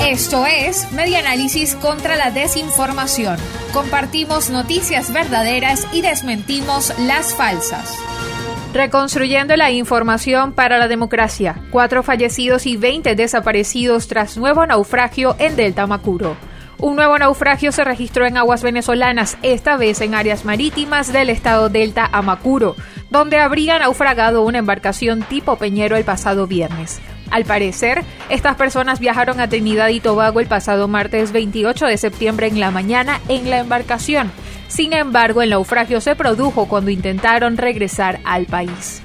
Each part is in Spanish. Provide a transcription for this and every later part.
Esto es Media Análisis contra la Desinformación. Compartimos noticias verdaderas y desmentimos las falsas. Reconstruyendo la información para la democracia. Cuatro fallecidos y 20 desaparecidos tras nuevo naufragio en Delta Macuro. Un nuevo naufragio se registró en aguas venezolanas, esta vez en áreas marítimas del estado Delta Amacuro, donde habría naufragado una embarcación tipo Peñero el pasado viernes. Al parecer, estas personas viajaron a Trinidad y Tobago el pasado martes 28 de septiembre en la mañana en la embarcación. Sin embargo, el naufragio se produjo cuando intentaron regresar al país.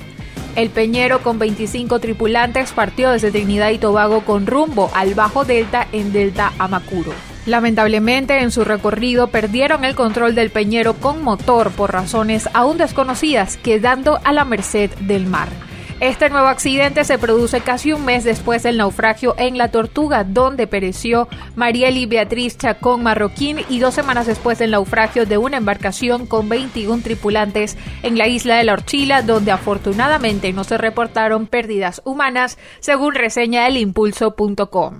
El Peñero con 25 tripulantes partió desde Trinidad y Tobago con rumbo al Bajo Delta en Delta Amacuro. Lamentablemente, en su recorrido perdieron el control del peñero con motor por razones aún desconocidas, quedando a la merced del mar. Este nuevo accidente se produce casi un mes después del naufragio en La Tortuga, donde pereció Marieli Beatriz Chacón Marroquín y dos semanas después del naufragio de una embarcación con 21 tripulantes en la isla de La Orchila, donde afortunadamente no se reportaron pérdidas humanas, según reseña el impulso.com.